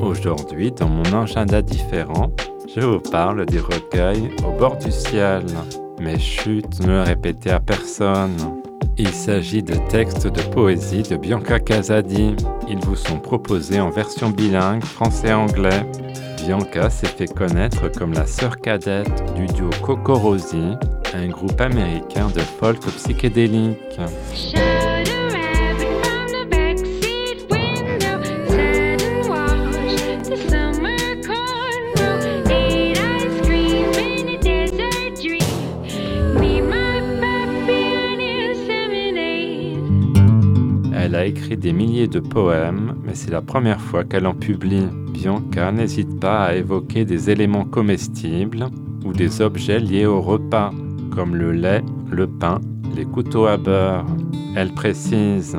Aujourd'hui, dans mon agenda différent, je vous parle du recueil Au bord du ciel. Mais chut, ne le répétez à personne. Il s'agit de textes de poésie de Bianca Casadi. Ils vous sont proposés en version bilingue français-anglais. Bianca s'est fait connaître comme la sœur cadette du duo Cocorosi, un groupe américain de folk psychédélique. Elle a écrit des milliers de poèmes, mais c'est la première fois qu'elle en publie. Bianca n'hésite pas à évoquer des éléments comestibles ou des objets liés au repas, comme le lait, le pain, les couteaux à beurre. Elle précise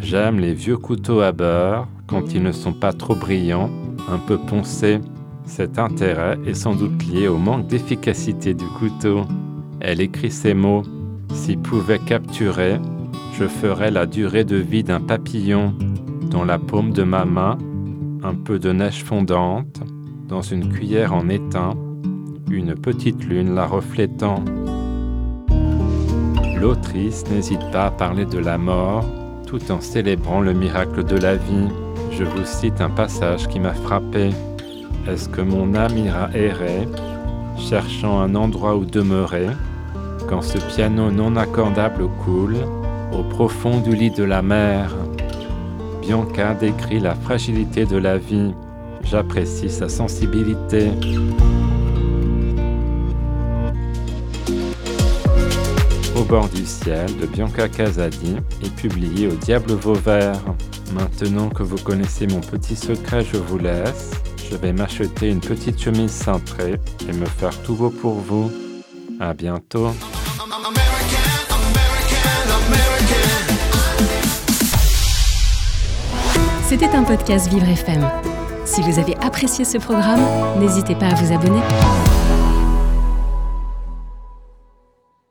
J'aime les vieux couteaux à beurre quand ils ne sont pas trop brillants, un peu poncés. Cet intérêt est sans doute lié au manque d'efficacité du couteau. Elle écrit ces mots S'il pouvait capturer, je ferais la durée de vie d'un papillon dans la paume de ma main, un peu de neige fondante, dans une cuillère en étain, une petite lune la reflétant. L'autrice n'hésite pas à parler de la mort tout en célébrant le miracle de la vie. Je vous cite un passage qui m'a frappé. Est-ce que mon âme ira errer, cherchant un endroit où demeurer, quand ce piano non accordable coule au profond du lit de la mer Bianca décrit la fragilité de la vie. J'apprécie sa sensibilité. Au bord du ciel de Bianca Casadi est publié au Diable Vauvert. Maintenant que vous connaissez mon petit secret, je vous laisse. Je vais m'acheter une petite chemise cintrée et me faire tout beau pour vous. À bientôt. C'était un podcast Vivre FM. Si vous avez apprécié ce programme, n'hésitez pas à vous abonner.